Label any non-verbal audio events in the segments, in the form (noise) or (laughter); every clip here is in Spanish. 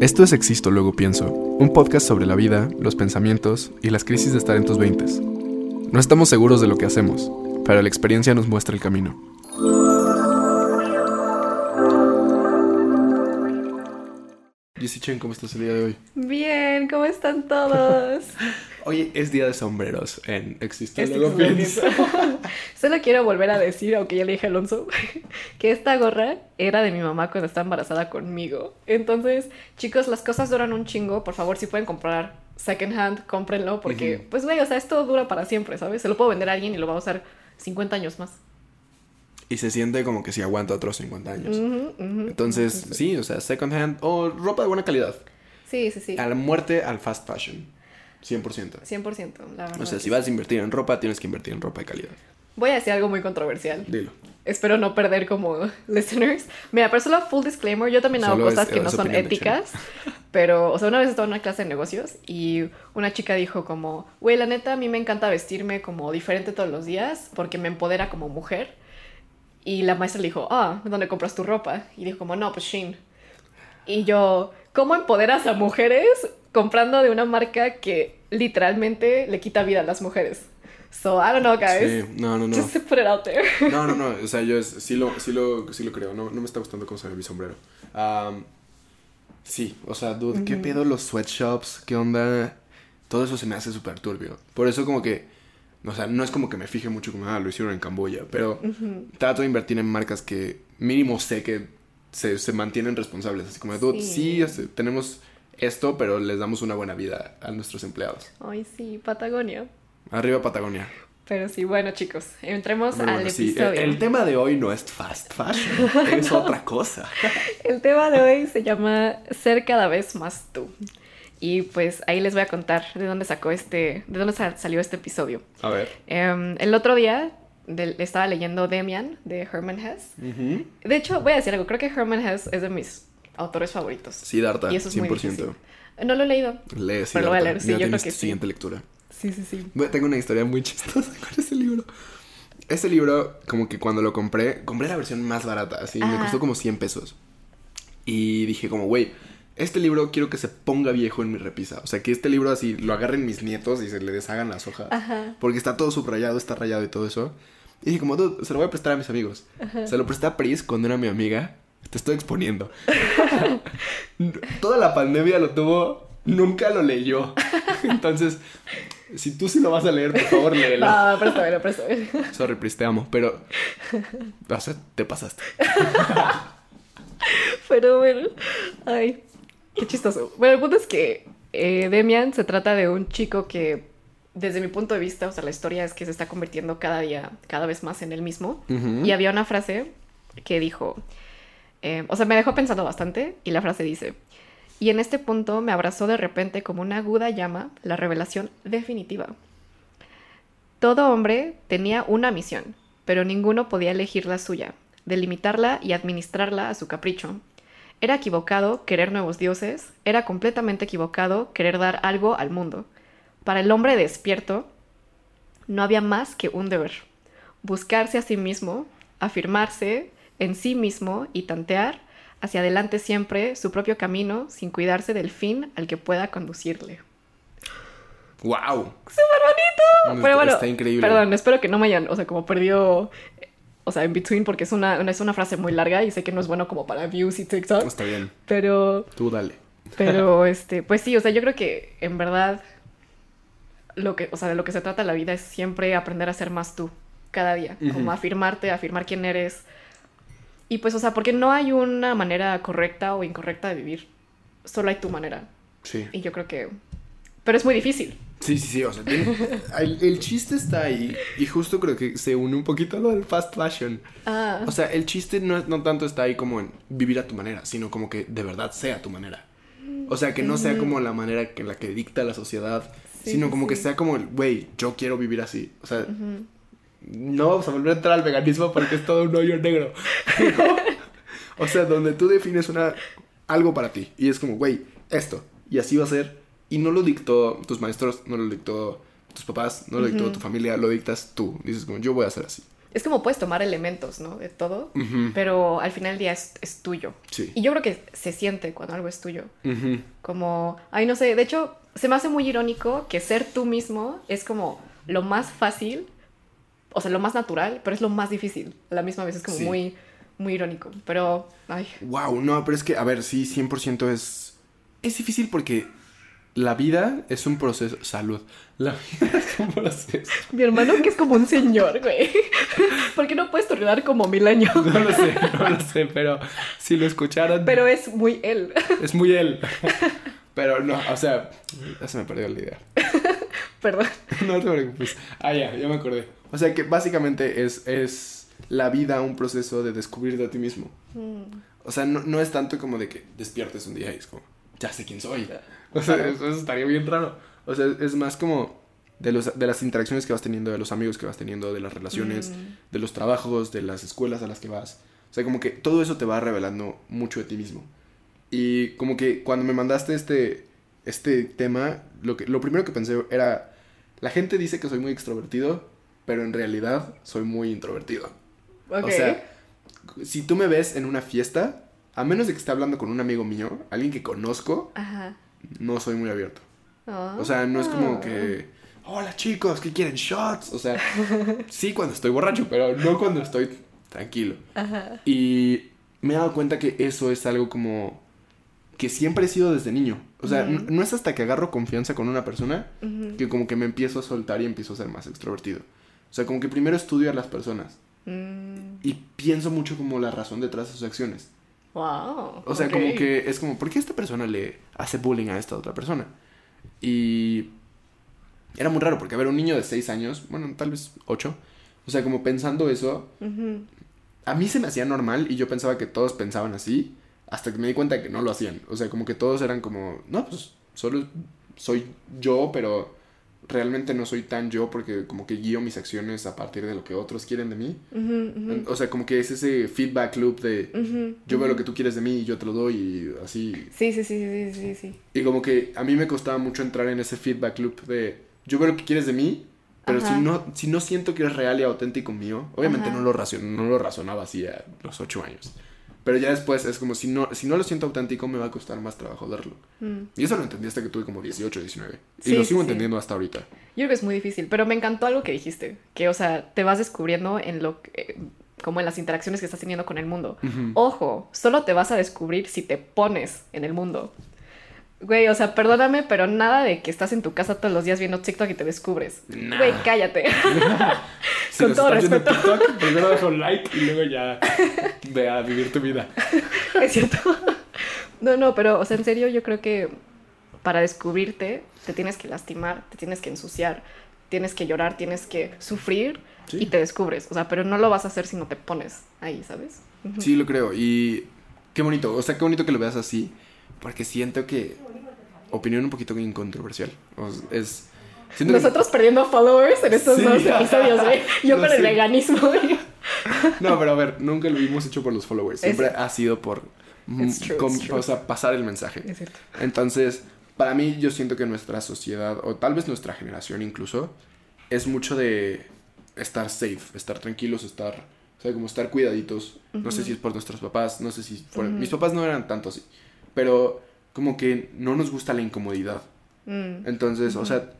Esto es Existo, luego pienso, un podcast sobre la vida, los pensamientos y las crisis de estar en tus veintes. No estamos seguros de lo que hacemos, pero la experiencia nos muestra el camino. Jessy Chen, ¿cómo estás el día de hoy? Bien, ¿cómo están todos? (laughs) Oye, es día de sombreros en pienso. (laughs) Solo quiero volver a decir, aunque ya le dije a Alonso, (laughs) que esta gorra era de mi mamá cuando estaba embarazada conmigo. Entonces, chicos, las cosas duran un chingo. Por favor, si pueden comprar second hand, cómprenlo. Porque, pues, güey, o sea, esto dura para siempre, ¿sabes? Se lo puedo vender a alguien y lo va a usar 50 años más. Y se siente como que si aguanta otros 50 años. Entonces, sí, o sea, second hand o ropa de buena calidad. Sí, sí, sí. A la muerte al fast fashion. 100%. 100%, la verdad. O sea, si vas a invertir en ropa, tienes que invertir en ropa de calidad. Voy a decir algo muy controversial. Dilo. Espero no perder como (laughs) listeners. Mira, pero solo full disclaimer, yo también hago Solo es- cosas que no son éticas. Pero, o sea, una vez estaba en una clase de negocios y una chica dijo como, güey, la neta, a mí me encanta vestirme como diferente todos los días porque me empodera como mujer. Y la maestra le dijo, ah, ¿dónde compras tu ropa? Y dijo como, no, pues Shein. Y yo, ¿cómo empoderas a mujeres comprando de una marca que literalmente le quita vida a las mujeres? So, I don't know, guys. Sí, no, no, no. Just to put it out there. No, no, no. O sea, yo sí, lo, sí, lo, sí lo creo. No, no me está gustando cómo se ve mi sombrero. Am, sí, o sea, dude, ¿qué pedo los sweatshops? ¿Qué onda? Todo eso se me hace súper turbio. Por eso como que, o sea, no es como que me fije mucho como, ah, lo hicieron en Camboya, pero trato de invertir en marcas que mínimo sé que se, se mantienen responsables. Así como, sí, Sí. este, tenemos esto, pero les damos una buena vida a nuestros empleados. Ay, sí, Patagonia. Arriba Patagonia. Pero sí, bueno, chicos, entremos al bueno, sí, episodio. el, el tema de hoy no es fast fashion, es (laughs) otra cosa. El tema de hoy se llama Ser cada vez más tú. Y pues ahí les voy a contar de dónde sacó este, de dónde sa- salió este episodio. A ver. Em, el otro día del- estaba leyendo Demian de Herman Hesse. De hecho, voy a decir algo, creo que Herman Hesse es de mis autores favoritos. Sí, Darta, y eso es muy 100%. difícil. No lo he leído. Lee, sí, Pero lo voy a leer, sí, Ya yo creo que tu sí. siguiente lectura. Sí, sí, sí. Bueno, Tengo una historia muy (laughs) chistosa con ese libro. Ese libro, como que cuando lo compré, compré la versión más barata, así, me Ajá. costó como 100 pesos. Y dije como, güey, este libro quiero que se ponga viejo en mi repisa. O sea, que este libro así lo agarren mis nietos y se le deshagan las hojas. Ajá. Porque está todo subrayado, está rayado y todo eso. Y dije como, "Dude, se lo voy a prestar a mis amigos. Se lo presté a Pris cuando era mi amiga. Te estoy exponiendo. (laughs) Toda la pandemia lo tuvo, nunca lo leyó. (laughs) Entonces, si tú sí lo vas a leer, por favor, léelo. (laughs) No, préstame, préstame. Sorry, Pris, te amo, pero... O sea, te pasaste. Pero bueno, ay, qué chistoso. Bueno, el punto es que eh, Demian se trata de un chico que, desde mi punto de vista, o sea, la historia es que se está convirtiendo cada día, cada vez más en el mismo. Y había una frase que dijo, eh, o sea, me dejó pensando bastante, y la frase dice, y en este punto me abrazó de repente como una aguda llama la revelación definitiva. Todo hombre tenía una misión, pero ninguno podía elegir la suya, delimitarla y administrarla a su capricho. Era equivocado querer nuevos dioses, era completamente equivocado querer dar algo al mundo. Para el hombre despierto, no había más que un deber. Buscarse a sí mismo, afirmarse en sí mismo y tantear hacia adelante siempre su propio camino sin cuidarse del fin al que pueda conducirle. ¡Wow! Pero Está- bueno, está increíble. perdón, espero que no me hayan, o sea, como perdido, o sea, en between, porque es una, una- es una frase muy larga y sé que no es bueno como para views y TikTok, Está bien. pero, Tú dale. pero, (laughs) este, pues sí, o sea, yo creo que en verdad, lo que, o sea, de lo que se trata la vida es siempre aprender a ser más tú, cada día, como Ujú. afirmarte, afirmar quién eres, y pues, o sea, porque no hay una manera correcta o incorrecta de vivir, solo hay tu manera, Sí. y yo creo que, pero es muy difícil. Sí, sí, sí, o sea, tiene- (laughs) el, el chiste está ahí y justo creo que se une un poquito a lo del fast fashion. Ah, O sea, el chiste no, no tanto está ahí como en vivir a tu manera, sino como que de verdad sea tu manera. O sea, que no sea como la manera que, en la que dicta la sociedad, Sí, sino sí, como que sea como el, güey, yo quiero vivir así. O sea, no vamos a volver a entrar al veganismo porque es todo un hoyo negro. O sea, donde tú defines una, algo para ti y es como, güey, esto, y así va a ser. Y no lo dictó tus maestros, no lo dictó tus papás, no lo dictó tu familia, lo dictas tú. Dices como, yo voy a hacer así. es como puedes tomar elementos, ¿no? De todo, pero al final del día es, es tuyo. Sí. Y yo creo que se siente cuando algo es tuyo. Como, ay, no sé, de hecho, se me hace muy irónico que ser tú mismo es como lo más fácil, o sea, lo más natural, pero es lo más difícil. A la misma vez es como Sí. muy, muy irónico. Pero, ay, Wow, no, pero es que, a ver, sí, 100% es. Es difícil porque la vida es un proceso. Salud. La vida es un proceso. mi hermano que es como un señor, güey. ¿Por qué no puedes tornar como mil años? No lo sé, no lo sé, pero si lo escucharan. Pero es muy él. Es muy él. Pero no, o sea, ya se me perdió la idea. Perdón. No te preocupes. Ah, ya, ya me acordé. O sea que básicamente es, es la vida un proceso de descubrirte a ti mismo. O sea, no, no es tanto como de que despiertes un día y es como, ya sé quién soy. (laughs) O sea, eso, eso estaría bien raro. O sea, es más como de, los, de las interacciones que vas teniendo, de los amigos que vas teniendo, de las relaciones, Mm. de los trabajos, de las escuelas a las que vas. O sea, como que todo eso te va revelando mucho de ti mismo. Y como que cuando me mandaste este, este tema, lo, que, lo primero que pensé era, la gente dice que soy muy extrovertido, pero en realidad soy muy introvertido. Ok. O sea, si tú me ves en una fiesta, a menos de que esté hablando con un amigo mío, alguien que conozco, Ajá. No soy muy abierto. Ah. O sea, no es como que, hola chicos, ¿qué quieren shots? O sea, (laughs) sí cuando estoy borracho, pero no cuando estoy tranquilo. Ajá. Y me he dado cuenta que eso es algo como que siempre he sido desde niño. O sea, no es hasta que agarro confianza con una persona que como que me empiezo a soltar y empiezo a ser más extrovertido. O sea, como que primero estudio a las personas Mm, y pienso mucho como la razón detrás de sus acciones. Wow. O sea, como que es como, ¿por qué esta persona le hace bullying a esta otra persona? Y era muy raro porque, a ver, un niño de 6 años, bueno, tal vez 8, o sea, como pensando eso, a mí se me hacía normal y yo pensaba que todos pensaban así, hasta que me di cuenta que no lo hacían. O sea, como que todos eran como, no, pues solo soy yo, pero realmente no soy tan yo porque como que guío mis acciones a partir de lo que otros quieren de mí. O sea, como que es ese feedback loop de yo veo lo que tú quieres de mí y yo te lo doy y así. Sí, sí, sí, sí, sí, sí. Y como que a mí me costaba mucho entrar en ese feedback loop de yo veo lo que quieres de mí, pero Ajá. si no, si no siento que es real y auténtico mío, obviamente Ajá. no lo, no lo razonaba así a los ocho años. Pero ya después es como si no, si no lo siento auténtico me va a costar más trabajo darlo. Mm. Y eso lo entendí hasta que tuve como 18, 19. Sí, y lo sigo sí. entendiendo hasta ahorita. Yo creo que es muy difícil, pero me encantó algo que dijiste, que, o sea, te vas descubriendo en lo que, como en las interacciones que estás teniendo con el mundo. Ojo, solo te vas a descubrir si te pones en el mundo. Güey, o sea, perdóname, pero nada de que estás en tu casa todos los días viendo TikTok y te descubres. Nah. Güey, cállate. (laughs) (laughs) Si Con nos todo respeto. TikTok, primero deja un like y luego ya ve a vivir tu vida. (laughs) es cierto. No, no, pero, o sea, en serio, yo creo que para descubrirte te tienes que lastimar, te tienes que ensuciar, tienes que llorar, tienes que sufrir Sí. y te descubres. O sea, pero no lo vas a hacer si no te pones ahí, ¿sabes? Sí, lo creo. Y qué bonito. O sea, qué bonito que lo veas así. Porque siento que. Opinión un poquito incontroversial. O sea, es. Siento que- Nosotros perdiendo followers en estos Sí. dos episodios, güey. Yo con el veganismo, güey. No, pero a ver, nunca lo hemos hecho por los followers. Siempre Es- ha sido por. true. O sea, pasar el mensaje. Es cierto. Entonces, para mí, yo siento que nuestra sociedad, o tal vez nuestra generación incluso, es mucho de estar safe, estar tranquilos, estar. O sea, como estar cuidaditos. No sé si es por nuestros papás, no sé si. por-. Mis papás no eran tanto así. Pero como que no nos gusta la incomodidad. Mm. Entonces, o sea,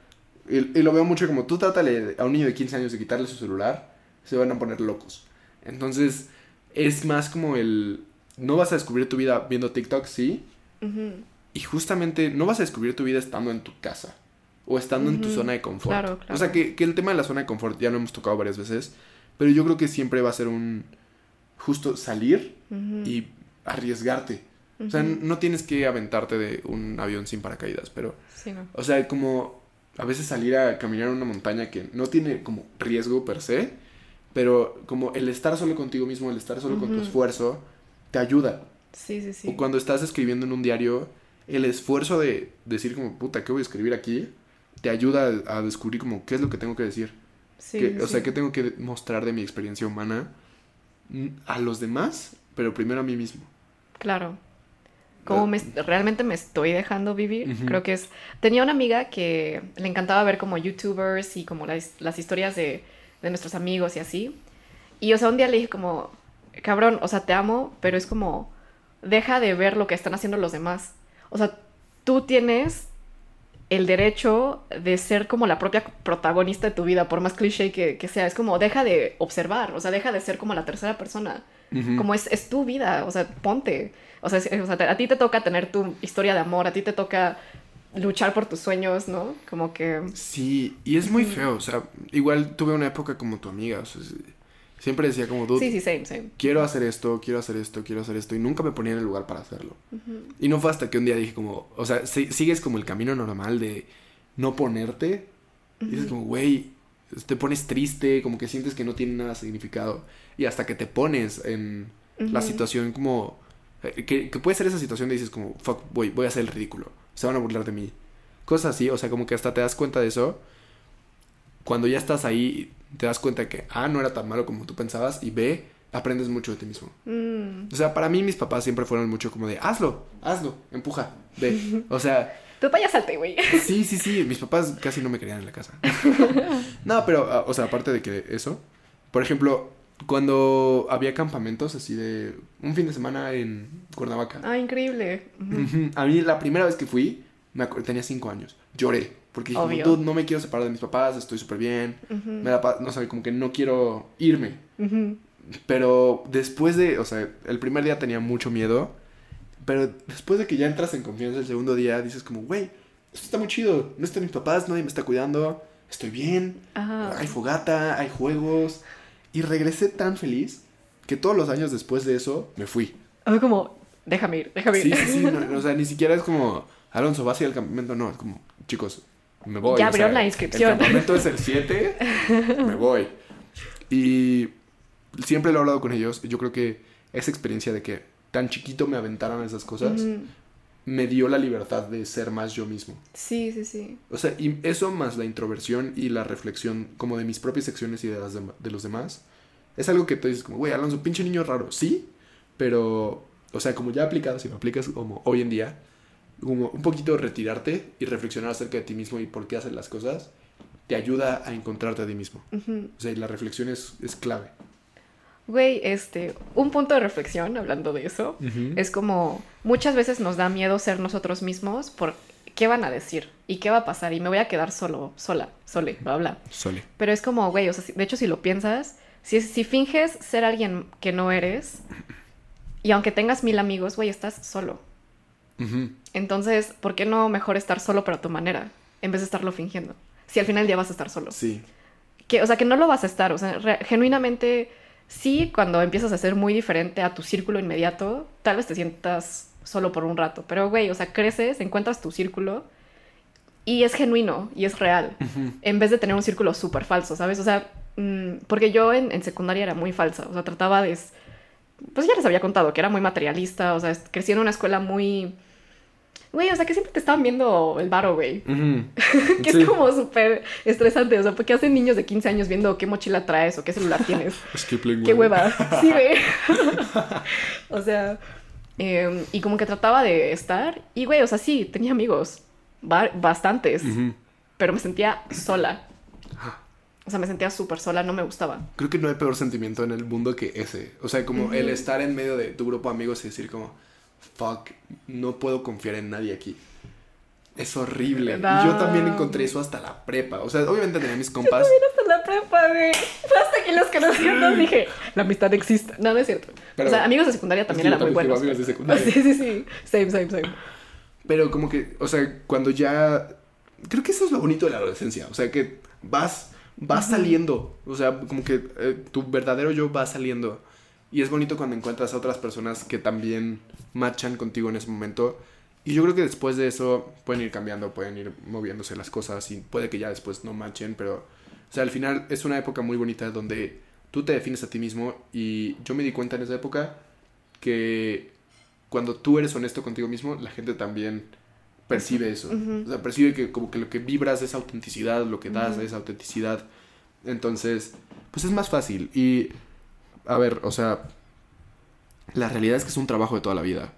y, y lo veo mucho como tú trátale a un niño de 15 años de quitarle su celular, se van a poner locos. Entonces, es más como el. No vas a descubrir tu vida viendo TikTok, sí. Y justamente no vas a descubrir tu vida estando en tu casa. O estando en tu zona de confort. Claro, claro. O sea, que, que el tema de la zona de confort ya lo hemos tocado varias veces. Pero yo creo que siempre va a ser un. Justo salir y arriesgarte. O sea, no tienes que aventarte de un avión sin paracaídas, pero. Sí, no. O sea, como a veces salir a caminar en una montaña que no tiene como riesgo per se, pero como el estar solo contigo mismo, el estar solo con tu esfuerzo, te ayuda. Sí, sí, sí. O cuando estás escribiendo en un diario, el esfuerzo de decir como, puta, ¿qué voy a escribir aquí? Te ayuda a, a descubrir como qué es lo que tengo que decir. Sí, Que- sí, o sea, qué tengo que mostrar de mi experiencia humana mm, a los demás, pero primero a mí mismo. Claro. Como Ah. me, realmente me estoy dejando vivir, creo que es... Tenía una amiga que le encantaba ver como youtubers y como las, las historias de, de nuestros amigos y así. Y, o sea, un día le dije como, cabrón, o sea, te amo, pero es como, deja de ver lo que están haciendo los demás. O sea, tú tienes el derecho de ser como la propia protagonista de tu vida, por más cliché que, que sea. Es como, deja de observar, o sea, deja de ser como la tercera persona. Como es, es tu vida, o sea, ponte. O sea, o sea, a ti te toca tener tu historia de amor, a ti te toca luchar por tus sueños, ¿no? Como que... Sí, y es muy feo, o sea, igual tuve una época como tu amiga, o sea, siempre decía como, dude, Sí, sí, same, same. quiero hacer esto, quiero hacer esto, quiero hacer esto, y nunca me ponía en el lugar para hacerlo. Y no fue hasta que un día dije como, o sea, si- sigues como el camino normal de no ponerte, y dices como, güey, te pones triste, como que sientes que no tiene nada de significado, y hasta que te pones en la situación como, que, que puede ser esa situación de dices como, fuck, voy, voy a hacer el ridículo, se van a burlar de mí. Cosas así, o sea, como que hasta te das cuenta de eso. Cuando ya estás ahí, te das cuenta que A, no era tan malo como tú pensabas, y B, aprendes mucho de ti mismo. Mm. O sea, para mí mis papás siempre fueron mucho como de, hazlo, hazlo, empuja, ve. (laughs) O sea, Tú para allá salte, güey. (laughs) sí, sí, sí, mis papás casi no me querían en la casa. (laughs) no, pero, ah, o sea, aparte de que eso, por ejemplo, cuando había campamentos así de un fin de semana en Cuernavaca, Ah, increíble. A mí la primera vez que fui, me acuerdo, tenía cinco años. Lloré. Porque dije, como, Obvio. "Dude, no me quiero separar de mis papás, estoy súper bien. Me da no sé, como que no quiero irme. Pero después de, o sea, el primer día tenía mucho miedo. Pero después de que ya entras en confianza el segundo día, dices como, güey, esto está muy chido. No están mis papás, nadie me está cuidando. Estoy bien. Ajá. Hay fogata, hay juegos. Y regresé tan feliz que todos los años después de eso me fui. Fue como, déjame ir, déjame ir. Sí, sí, sí. no, (laughs) o sea, ni siquiera es como, Alonso, vas a ir al campamento. No, es como, chicos, me voy. Ya abrieron la inscripción. El campamento es el 7, (laughs) me voy. Y siempre lo he hablado con ellos. y Yo creo que esa experiencia de que tan chiquito me aventaran esas cosas. Me dio la libertad de ser más yo mismo. Sí, sí, sí. O sea, y eso más la introversión y la reflexión como de mis propias acciones y de, las de los demás, es algo que tú dices como, güey, Alonso, pinche niño raro. Sí, pero, o sea, como ya aplicado, si lo aplicas como hoy en día, como un poquito retirarte y reflexionar acerca de ti mismo y por qué haces las cosas, te ayuda a encontrarte a ti mismo. Ujú. O sea, y la reflexión es, es clave. Güey, este, un punto de reflexión hablando de eso, es como muchas veces nos da miedo ser nosotros mismos por qué van a decir y qué va a pasar y me voy a quedar solo, sola, sole, bla, bla. Sole. Pero es como, güey, o sea, de hecho si lo piensas, si, si finges ser alguien que no eres y aunque tengas mil amigos, güey, estás solo. Entonces, ¿por qué no mejor estar solo pero a tu manera en vez de estarlo fingiendo? Si al final del día vas a estar solo. Sí. Que, o sea, que no lo vas a estar. O sea, re- genuinamente, sí, cuando empiezas a ser muy diferente a tu círculo inmediato, tal vez te sientas solo por un rato. Pero, güey, o sea, creces, encuentras tu círculo y es genuino y es real. En vez de tener un círculo súper falso, ¿sabes? O sea, mm, porque yo en, en secundaria era muy falsa. O sea, trataba de... Pues ya les había contado que era muy materialista. O sea, crecí en una escuela muy... Güey, o sea, que siempre te estaban viendo el varo, güey. (laughs) Que Sí. es como súper estresante. O sea, porque hacen niños de 15 años viendo qué mochila traes o qué celular tienes. (laughs) Skipling, qué güey. hueva. Sí, güey. (laughs) o sea, em, y como que trataba de estar. Y, güey, o sea, sí, tenía amigos. ba- bastantes. Pero me sentía sola. O sea, me sentía súper sola, no me gustaba. Creo que no hay peor sentimiento en el mundo que ese. O sea, como el estar en medio de tu grupo de amigos y decir como, fuck, no puedo confiar en nadie aquí. Es horrible. Y yo también encontré eso hasta la prepa. O sea, obviamente tenía mis compas. Hasta la prepa, güey. Fue hasta que los conocí, dije, la amistad existe. No, no es cierto. Pero- o sea, amigos de secundaria también yo eran muy buenos. amigos de secundaria. (laughs) Sí, sí, sí. Same, same, same. Pero como que, o sea, cuando ya... Creo que eso es lo bonito de la adolescencia. O sea, que vas, vas saliendo. O sea, como que eh, tu verdadero yo va saliendo. Y es bonito cuando encuentras a otras personas que también machan contigo en ese momento. Y yo creo que después de eso pueden ir cambiando, pueden ir moviéndose las cosas y puede que ya después no machen, pero... O sea, al final es una época muy bonita donde tú te defines a ti mismo y yo me di cuenta en esa época que cuando tú eres honesto contigo mismo, la gente también percibe eso. O sea, percibe que como que lo que vibras es autenticidad, lo que das es autenticidad. Entonces, pues es más fácil. Y, a ver, o sea, la realidad es que es un trabajo de toda la vida.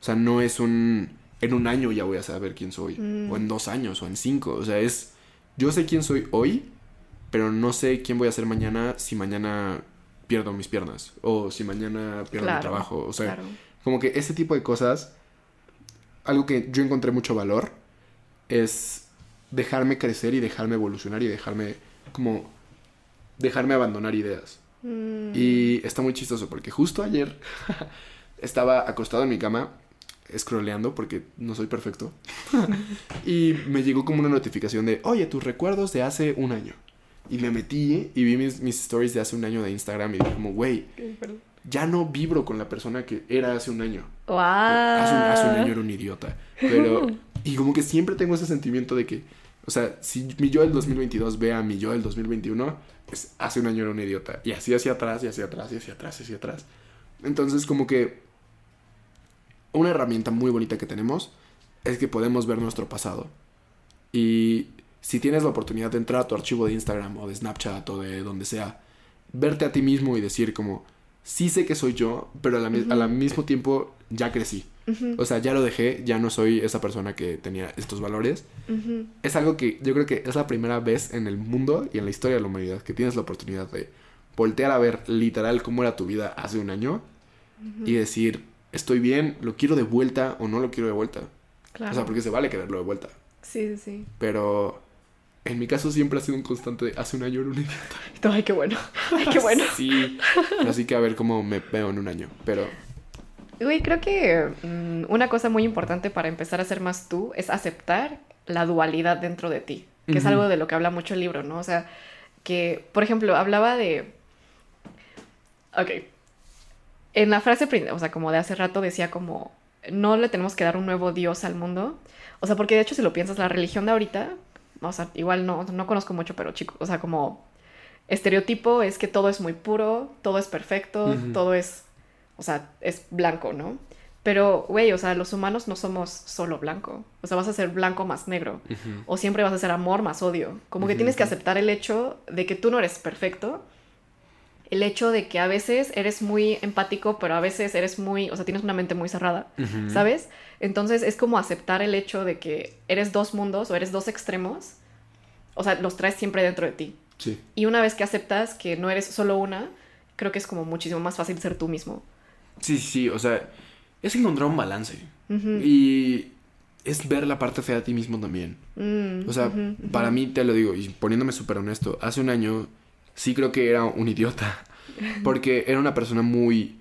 O sea, no es un... En un año ya voy a saber quién soy. Mm. O en dos años, o en cinco. O sea, es... Yo sé quién soy hoy, pero no sé quién voy a ser mañana si mañana pierdo mis piernas o si mañana pierdo mi trabajo. O sea, claro. como que ese tipo de cosas, algo que yo encontré mucho valor es dejarme crecer y dejarme evolucionar y dejarme como dejarme abandonar ideas. Mm, Y está muy chistoso porque justo ayer (laughs) estaba acostado en mi cama scrolleando porque no soy perfecto. (laughs) y me llegó como una notificación de, oye, tus recuerdos de hace un año. Y me metí y vi mis, mis stories de hace un año de Instagram y dije como, güey, ya no vibro con la persona que era hace un año. Hace un, hace un año era un idiota. Pero, (laughs) y como que siempre tengo ese sentimiento de que, o sea, si mi yo del 2022 ve a mi yo del 2021, pues hace un año era un idiota. Y así hacia atrás, y hacia atrás, y hacia atrás, y hacia atrás. Entonces, como que una herramienta muy bonita que tenemos es que podemos ver nuestro pasado. Y si tienes la oportunidad de entrar a tu archivo de Instagram o de Snapchat o de donde sea, verte a ti mismo y decir como, sí sé que soy yo, pero a la, mi- a la mismo tiempo ya crecí. Ujú, O sea, ya lo dejé, ya no soy esa persona que tenía estos valores. ujú. Es algo que yo creo que es la primera vez en el mundo y en la historia de la humanidad que tienes la oportunidad de voltear a ver literal cómo era tu vida hace un año y decir, estoy bien, lo quiero de vuelta o no lo quiero de vuelta. Claro. O sea, porque se vale quererlo de vuelta. Sí, sí, sí. Pero en mi caso siempre ha sido un constante de hace un año era un idiota. (laughs) Ay, qué bueno. (laughs) Ay, qué bueno. Sí. Así que a ver cómo me veo en un año. Pero Güey, creo que mm, una cosa muy importante para empezar a ser más tú es aceptar la dualidad dentro de ti, que es algo de lo que habla mucho el libro, ¿no? O sea, que, por ejemplo, hablaba de... Ok. En la frase, o sea, como de hace rato decía como, no le tenemos que dar un nuevo Dios al mundo. O sea, porque de hecho si lo piensas, la religión de ahorita, o sea, igual no, no conozco mucho, pero chico, o sea, como estereotipo es que todo es muy puro, todo es perfecto, todo es, o sea, es blanco, ¿no? Pero, güey, o sea, los humanos no somos solo blanco. O sea, vas a ser blanco más negro. O siempre vas a ser amor más odio. Como que tienes que aceptar el hecho de que tú no eres perfecto. El hecho de que a veces eres muy empático, pero a veces eres muy, o sea, tienes una mente muy cerrada. ¿sabes? Entonces es como aceptar el hecho de que eres dos mundos o eres dos extremos. O sea, los traes siempre dentro de ti. Sí. Y una vez que aceptas que no eres solo una, creo que es como muchísimo más fácil ser tú mismo. Sí, sí, o sea, es encontrar un balance. Y es ver la parte fea de ti mismo también. Mm, O sea, para mí, te lo digo, y poniéndome súper honesto, hace un año sí creo que era un idiota. (laughs) Porque era una persona muy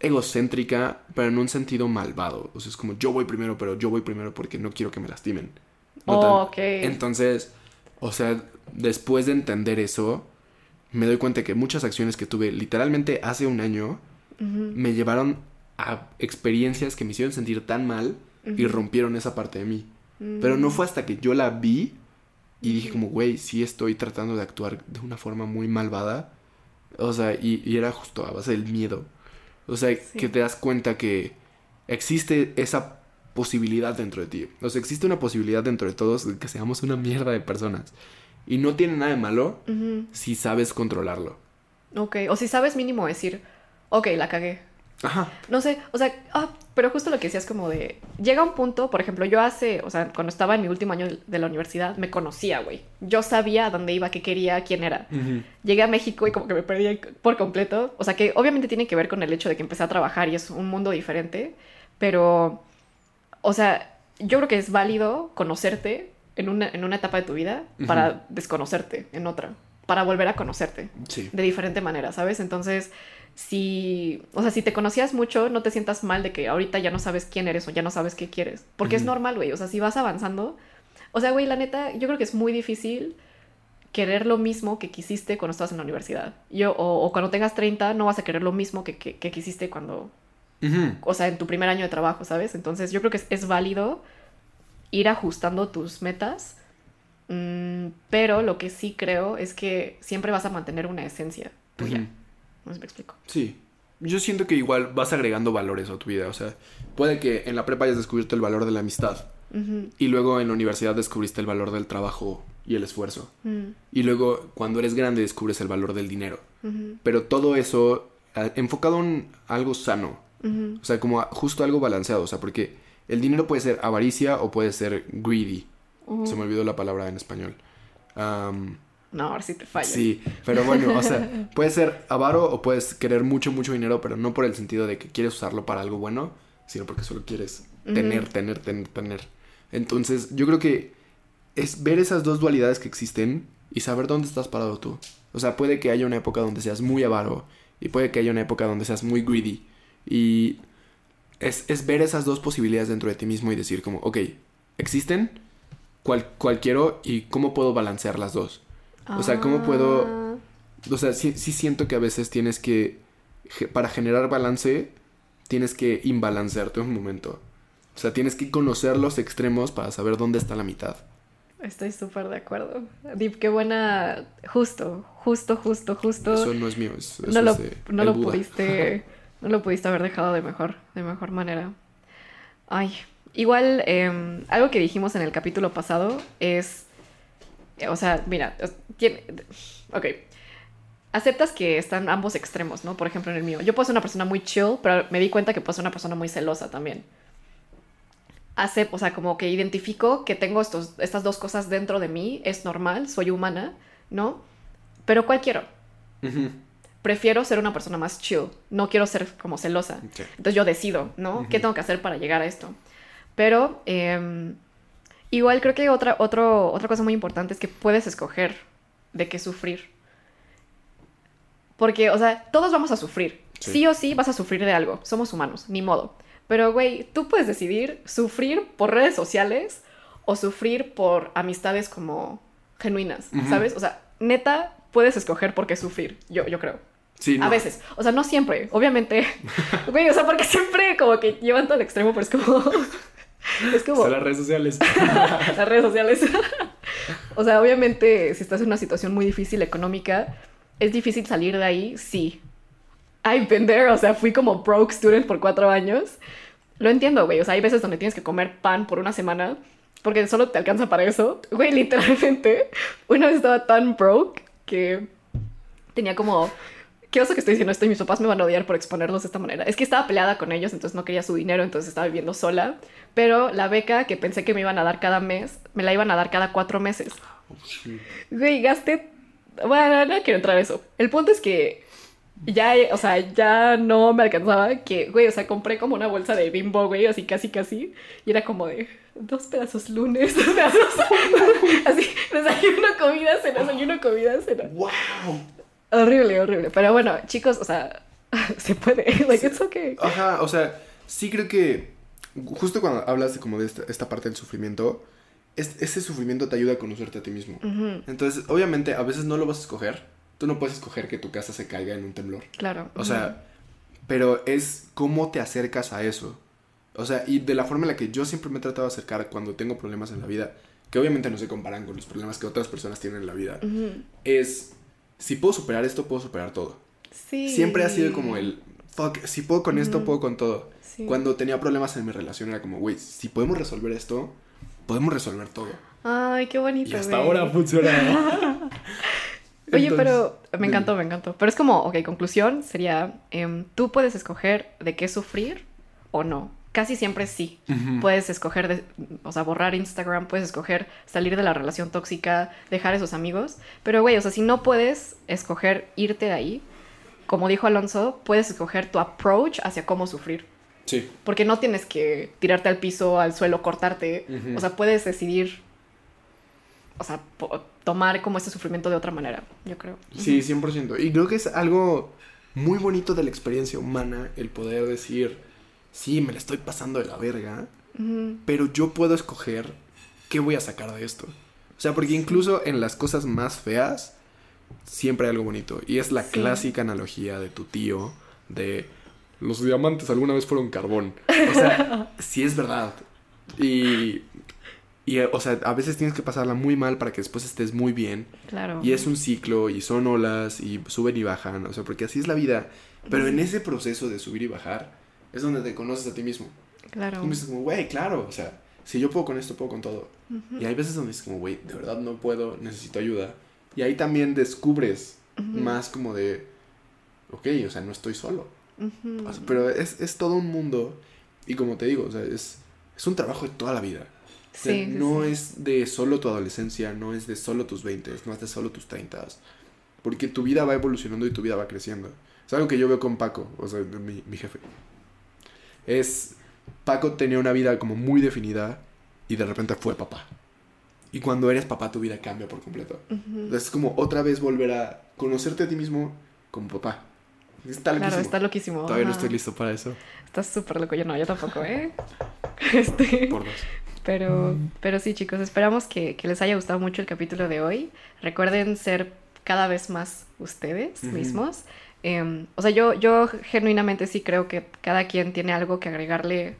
egocéntrica, pero en un sentido malvado. O sea, es como yo voy primero, pero yo voy primero porque no quiero que me lastimen. No Oh. Entonces, o sea, después de entender eso, me doy cuenta que muchas acciones que tuve literalmente hace un año Me llevaron a experiencias que me hicieron sentir tan mal y rompieron esa parte de mí. mm. Pero no fue hasta que yo la vi y dije como, güey, sí estoy tratando de actuar de una forma muy malvada. O sea, y, y era justo a base del miedo. O sea, Sí. que te das cuenta que existe esa posibilidad dentro de ti. O sea, existe una posibilidad dentro de todos de que seamos una mierda de personas. Y no tiene nada de malo si sabes controlarlo. Ok, o si sabes mínimo decir, ok, la cagué. Ajá. No sé, o sea, ah, pero justo lo que decías como de, llega un punto, por ejemplo, yo hace, o sea, cuando estaba en mi último año de la universidad, me conocía, güey. Yo sabía a dónde iba, qué quería, quién era. Llegué a México y como que me perdí por completo. O sea, que obviamente tiene que ver con el hecho de que empecé a trabajar y es un mundo diferente, pero, o sea, yo creo que es válido conocerte en una, en una etapa de tu vida para desconocerte en otra, para volver a conocerte Sí. de diferente manera, ¿sabes? Entonces, si, o sea, si te conocías mucho, no te sientas mal de que ahorita ya no sabes quién eres o ya no sabes qué quieres, porque es normal, güey, o sea, si vas avanzando, o sea, güey, la neta, yo creo que es muy difícil querer lo mismo que quisiste cuando estabas en la universidad. Yo, o, o cuando tengas 30, no vas a querer lo mismo que, que, que quisiste cuando, o sea, en tu primer año de trabajo, ¿sabes? Entonces, yo creo que es, es válido ir ajustando tus metas, mm, pero lo que sí creo es que siempre vas a mantener una esencia tuya. No sé si me explico. Sí. Yo siento que igual vas agregando valores a tu vida. O sea, puede que en la prepa hayas descubierto el valor de la amistad. Y luego en la universidad descubriste el valor del trabajo y el esfuerzo. mm, Y luego cuando eres grande descubres el valor del dinero. Pero todo eso enfocado en algo sano. O sea, como justo algo balanceado. O sea, porque el dinero puede ser avaricia o puede ser greedy. Se me olvidó la palabra en español. Am, No, ahora sí te falla. Sí, pero bueno, o sea, puede ser avaro o puedes querer mucho, mucho dinero, pero no por el sentido de que quieres usarlo para algo bueno, sino porque solo quieres tener, tener, tener, tener. Entonces, yo creo que es ver esas dos dualidades que existen y saber dónde estás parado tú. O sea, puede que haya una época donde seas muy avaro y puede que haya una época donde seas muy greedy. Y es, es ver esas dos posibilidades dentro de ti mismo y decir como, ok, existen, cuál, cuál quiero y cómo puedo balancear las dos. O sea, ¿cómo puedo...? Ah, O sea, sí, sí siento que a veces tienes que... Para generar balance, tienes que imbalancearte un momento. O sea, tienes que conocer los extremos para saber dónde está la mitad. Estoy súper de acuerdo. Deep, qué buena. Justo, justo, justo, justo. Eso no es mío, es, eso no lo, es no lo pudiste. (laughs) no lo pudiste haber dejado de mejor, de mejor manera. Ay. Igual, em, algo que dijimos en el capítulo pasado es. Eh, O sea, mira, tiene- ok. Aceptas que están ambos extremos, ¿no? Por ejemplo, en el mío. Yo puedo ser una persona muy chill, pero me di cuenta que puedo ser una persona muy celosa también. Acep- o sea, como que identifico que tengo estos, estas dos cosas dentro de mí, es normal, soy humana, ¿no? Pero ¿cuál quiero? Prefiero ser una persona más chill, no quiero ser como celosa. Entonces yo decido, ¿no? ¿Qué tengo que hacer para llegar a esto? Pero em, igual creo que otra, otro, otra cosa muy importante es que puedes escoger de qué sufrir. Porque, o sea, todos vamos a sufrir. Sí. Sí. o sí vas a sufrir de algo. Somos humanos, ni modo. Pero, güey, tú puedes decidir sufrir por redes sociales o sufrir por amistades como genuinas. ¿sabes? O sea, neta, puedes escoger por qué sufrir, yo, yo creo. Sí, no. A veces. O sea, no siempre. Obviamente. (laughs) Güey, o sea, porque siempre como que llevan todo al extremo, pero es como. Es como Son las redes sociales. (laughs) las redes sociales. o sea, obviamente, si estás en una situación muy difícil económica, es difícil salir de ahí, sí. I've been there, o sea, fui como broke student por cuatro años. Lo entiendo, güey. O sea, hay veces donde tienes que comer pan por una semana porque solo te alcanza para eso. Güey, literalmente, una vez estaba tan broke que tenía como... ¿Qué oso que estoy diciendo esto? Y mis papás me van a odiar por exponerlos de esta manera. Es que estaba peleada con ellos, entonces no quería su dinero, entonces estaba viviendo sola. Pero la beca que pensé que me iban a dar cada mes, me la iban a dar cada cuatro meses. Güey, gasté. Bueno, no quiero entrar a eso. El punto es que ya, o sea, ya no me alcanzaba. Que, güey, o sea, compré como una bolsa de bimbo, güey, así casi, casi. Y era como de dos pedazos lunes, (laughs) dos pedazos. (laughs) así, desayuno, comida, cena, desayuno, comida, cena. ¡Wow! Horrible, horrible. Pero bueno, chicos, o sea, (laughs) se puede. (laughs) Like, it's okay. Ajá, o sea, sí creo que justo cuando hablas de como de esta, esta parte del sufrimiento, es- ese sufrimiento te ayuda a conocerte a ti mismo. Entonces, obviamente, a veces no lo vas a escoger. Tú no puedes escoger que tu casa se caiga en un temblor. Claro. O sea, pero es cómo te acercas a eso. O sea, y de la forma en la que yo siempre me he tratado de acercar cuando tengo problemas en la vida, que obviamente no se comparan con los problemas que otras personas tienen en la vida, es, si puedo superar esto, puedo superar todo. Sí. Siempre ha sido como el, fuck, si puedo con esto, puedo con todo. Sí. Cuando tenía problemas en mi relación era como, güey, si podemos resolver esto, podemos resolver todo. Ay, qué bonito. Y hasta güey. ahora funciona. (laughs) Oye, Entonces, pero me dime. encantó, me encantó. Pero es como, ok, conclusión sería, em, tú puedes escoger de qué sufrir o no. Casi siempre sí. Puedes escoger, de- o sea, borrar Instagram, puedes escoger salir de la relación tóxica, dejar a esos amigos. Pero, güey, o sea, si no puedes escoger irte de ahí, como dijo Alonso, puedes escoger tu approach hacia cómo sufrir. Sí. Porque no tienes que tirarte al piso, al suelo, cortarte. O sea, puedes decidir, o sea, tomar como este sufrimiento de otra manera, yo creo. Sí, 100%. Y creo que es algo muy bonito de la experiencia humana el poder decir, sí, me la estoy pasando de la verga, pero yo puedo escoger qué voy a sacar de esto. O sea, porque incluso en las cosas más feas, siempre hay algo bonito. Y es la Sí. clásica analogía de tu tío, de los diamantes alguna vez fueron carbón. O sea, (laughs) sí es verdad. Y, y, o sea, a veces tienes que pasarla muy mal para que después estés muy bien. Claro. Y es un ciclo y son olas y suben y bajan, o sea, porque así es la vida. Pero en ese proceso de subir y bajar es donde te conoces a ti mismo. Claro. Y me dices como, güey, claro, o sea, si yo puedo con esto, puedo con todo. Y hay veces donde dices como, güey, de verdad no puedo, necesito ayuda. Y ahí también descubres más como de, ok, o sea, no estoy solo. Ujú. O sea, pero es, es todo un mundo y como te digo, o sea, es, es un trabajo de toda la vida. Sí, sí, no sí. es de solo tu adolescencia, no es de solo tus 20, no es de solo tus 30. Porque tu vida va evolucionando y tu vida va creciendo. Es algo que yo veo con Paco, o sea, mi, mi jefe. Es. Paco tenía una vida como muy definida y de repente fue papá. Y cuando eres papá, tu vida cambia por completo. Es como otra vez volver a conocerte a ti mismo como papá. Está Claro, está loquísimo. Todavía no estoy listo para eso. Está súper loco. Yo no, yo tampoco, ¿eh? (laughs) Este, Por dos. pero, pero sí, chicos, esperamos que, que les haya gustado mucho el capítulo de hoy. Recuerden ser cada vez más ustedes mismos. Em, o sea, yo, yo genuinamente sí creo que cada quien tiene algo que agregarle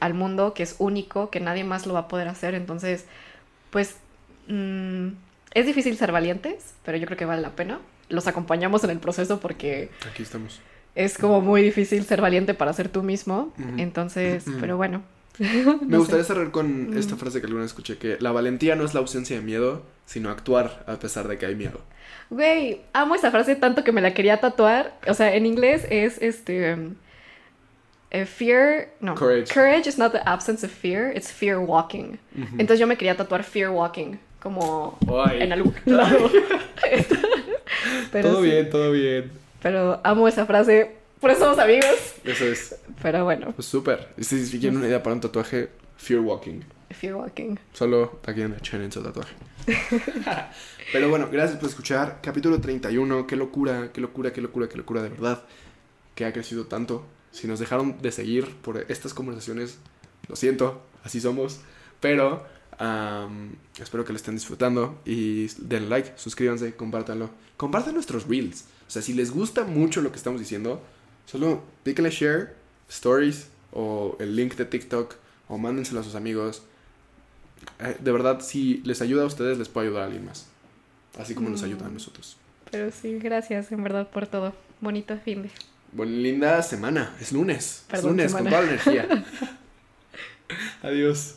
al mundo que es único, que nadie más lo va a poder hacer. Entonces, pues mm, es difícil ser valientes, pero yo creo que vale la pena. Los acompañamos en el proceso porque Aquí estamos. es como muy difícil ser valiente para ser tú mismo. Entonces, pero bueno. (laughs) Me No gustaría sé. cerrar con esta frase que alguna vez escuché, que la valentía no es la ausencia de miedo, sino actuar a pesar de que hay miedo. Güey, amo esa frase tanto que me la quería tatuar. O sea, en inglés es este. um, eh, fear. No. Courage. is not the absence of fear, it's fear walking. Ujú. Entonces yo me quería tatuar fear walking. Como Ay. en algún lado. (laughs) (laughs) todo sí, bien, todo bien. pero amo esa frase. Por eso somos amigos. Eso es. Pero bueno, Pues súper. Si, si quieren una idea para un tatuaje, Fear Walking. fear walking. Solo aquí en en su tatuaje. (laughs) Pero bueno, gracias por escuchar. Capítulo 31. Qué locura, qué locura, qué locura, qué locura, de verdad. Que ha crecido tanto. Si nos dejaron de seguir por estas conversaciones, lo siento, así somos. Pero am, espero que lo estén disfrutando. Y den like, suscríbanse, compártanlo. Compartan nuestros reels. O sea, si les gusta mucho lo que estamos diciendo, solo píquenle share, stories o el link de TikTok o mándenselo a sus amigos. Eh, de verdad, si les ayuda a ustedes, les puede ayudar a alguien más. Así como nos Mm. ayuda a nosotros. Pero sí, gracias en verdad por todo. Bonito fin de. Bueno, linda semana. Es lunes. Perdón, es lunes semana. con toda la energía. (laughs) Adiós.